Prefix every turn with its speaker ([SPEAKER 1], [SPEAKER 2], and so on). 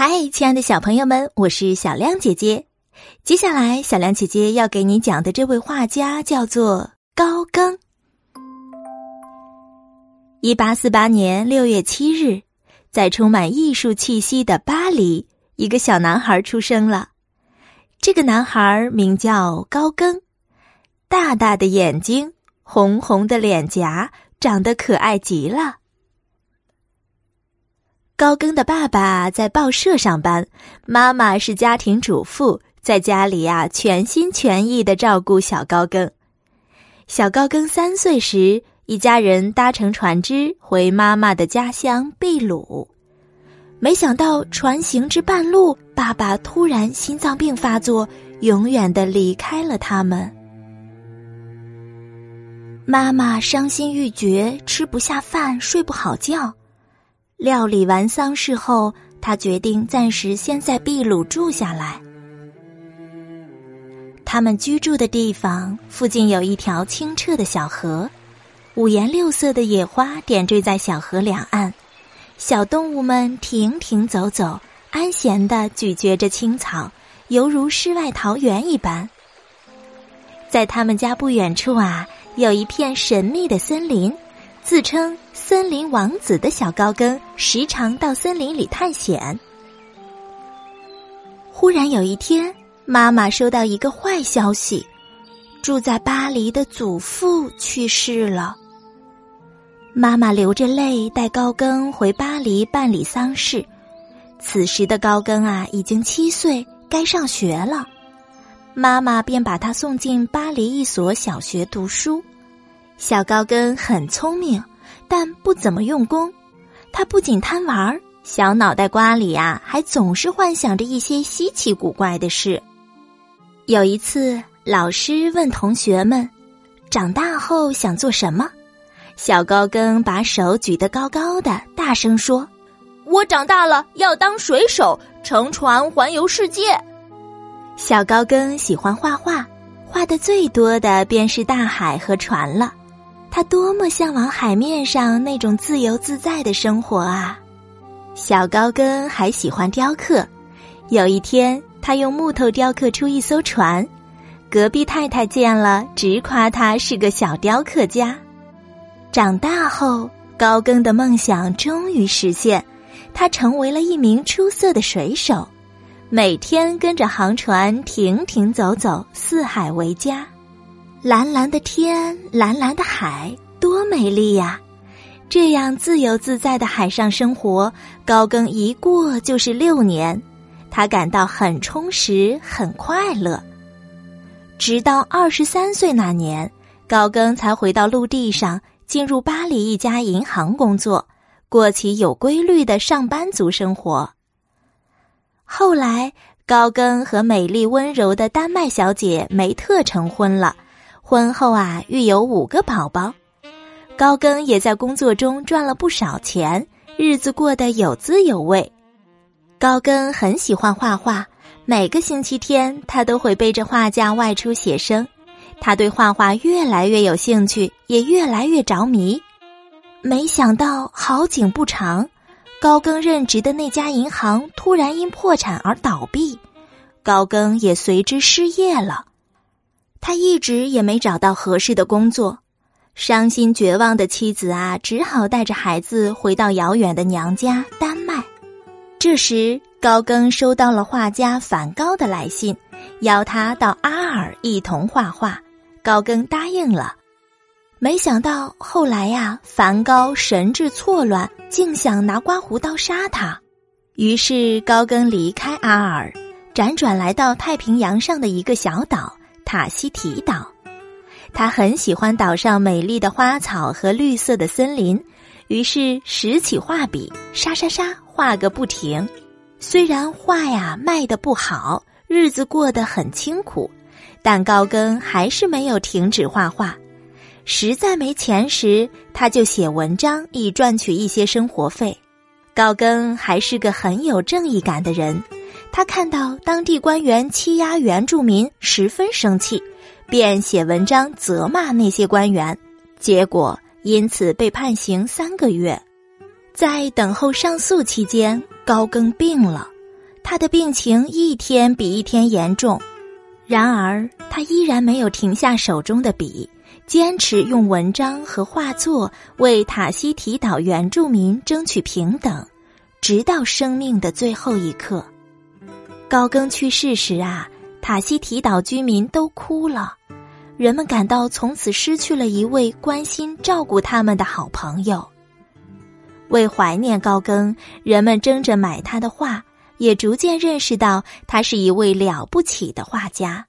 [SPEAKER 1] 嗨，亲爱的小朋友们，我是小亮姐姐。接下来，小亮姐姐要给你讲的这位画家叫做高更。一八四八年六月七日，在充满艺术气息的巴黎，一个小男孩出生了。这个男孩名叫高更，大大的眼睛，红红的脸颊，长得可爱极了。高更的爸爸在报社上班，妈妈是家庭主妇，在家里呀全心全意的照顾小高更。小高更三岁时，一家人搭乘船只回妈妈的家乡秘鲁，没想到船行至半路，爸爸突然心脏病发作，永远的离开了他们。妈妈伤心欲绝，吃不下饭，睡不好觉。料理完丧事后，他决定暂时先在秘鲁住下来。他们居住的地方附近有一条清澈的小河，五颜六色的野花点缀在小河两岸，小动物们停停走走，安闲的咀嚼着青草，犹如世外桃源一般。在他们家不远处啊，有一片神秘的森林。自称森林王子的小高更时常到森林里探险。忽然有一天，妈妈收到一个坏消息：住在巴黎的祖父去世了。妈妈流着泪带高更回巴黎办理丧事。此时的高更啊，已经七岁，该上学了。妈妈便把他送进巴黎一所小学读书。小高更很聪明，但不怎么用功。他不仅贪玩儿，小脑袋瓜里呀还总是幻想着一些稀奇古怪的事。有一次，老师问同学们：“长大后想做什么？”小高更把手举得高高的，大声说：“
[SPEAKER 2] 我长大了要当水手，乘船环游世界。”
[SPEAKER 1] 小高更喜欢画画，画的最多的便是大海和船了。他多么向往海面上那种自由自在的生活啊！小高更还喜欢雕刻。有一天，他用木头雕刻出一艘船，隔壁太太见了，直夸他是个小雕刻家。长大后，高更的梦想终于实现，他成为了一名出色的水手，每天跟着航船停停走走，四海为家。蓝蓝的天，蓝蓝的海，多美丽呀！这样自由自在的海上生活，高更一过就是六年，他感到很充实，很快乐。直到二十三岁那年，高更才回到陆地上，进入巴黎一家银行工作，过起有规律的上班族生活。后来，高更和美丽温柔的丹麦小姐梅特成婚了。婚后啊，育有五个宝宝，高更也在工作中赚了不少钱，日子过得有滋有味。高更很喜欢画画，每个星期天他都会背着画架外出写生。他对画画越来越有兴趣，也越来越着迷。没想到好景不长，高更任职的那家银行突然因破产而倒闭，高更也随之失业了。他一直也没找到合适的工作，伤心绝望的妻子啊，只好带着孩子回到遥远的娘家丹麦。这时，高更收到了画家梵高的来信，邀他到阿尔一同画画。高更答应了。没想到后来呀，梵高神志错乱，竟想拿刮胡刀杀他。于是，高更离开阿尔，辗转来到太平洋上的一个小岛。塔希提岛，他很喜欢岛上美丽的花草和绿色的森林，于是拾起画笔，沙沙沙画个不停。虽然画呀卖的不好，日子过得很清苦，但高更还是没有停止画画。实在没钱时，他就写文章以赚取一些生活费。高更还是个很有正义感的人。他看到当地官员欺压原住民，十分生气，便写文章责骂那些官员，结果因此被判刑三个月。在等候上诉期间，高更病了，他的病情一天比一天严重，然而他依然没有停下手中的笔，坚持用文章和画作为塔希提岛原住民争取平等，直到生命的最后一刻。高更去世时啊，塔西提岛居民都哭了，人们感到从此失去了一位关心照顾他们的好朋友。为怀念高更，人们争着买他的画，也逐渐认识到他是一位了不起的画家。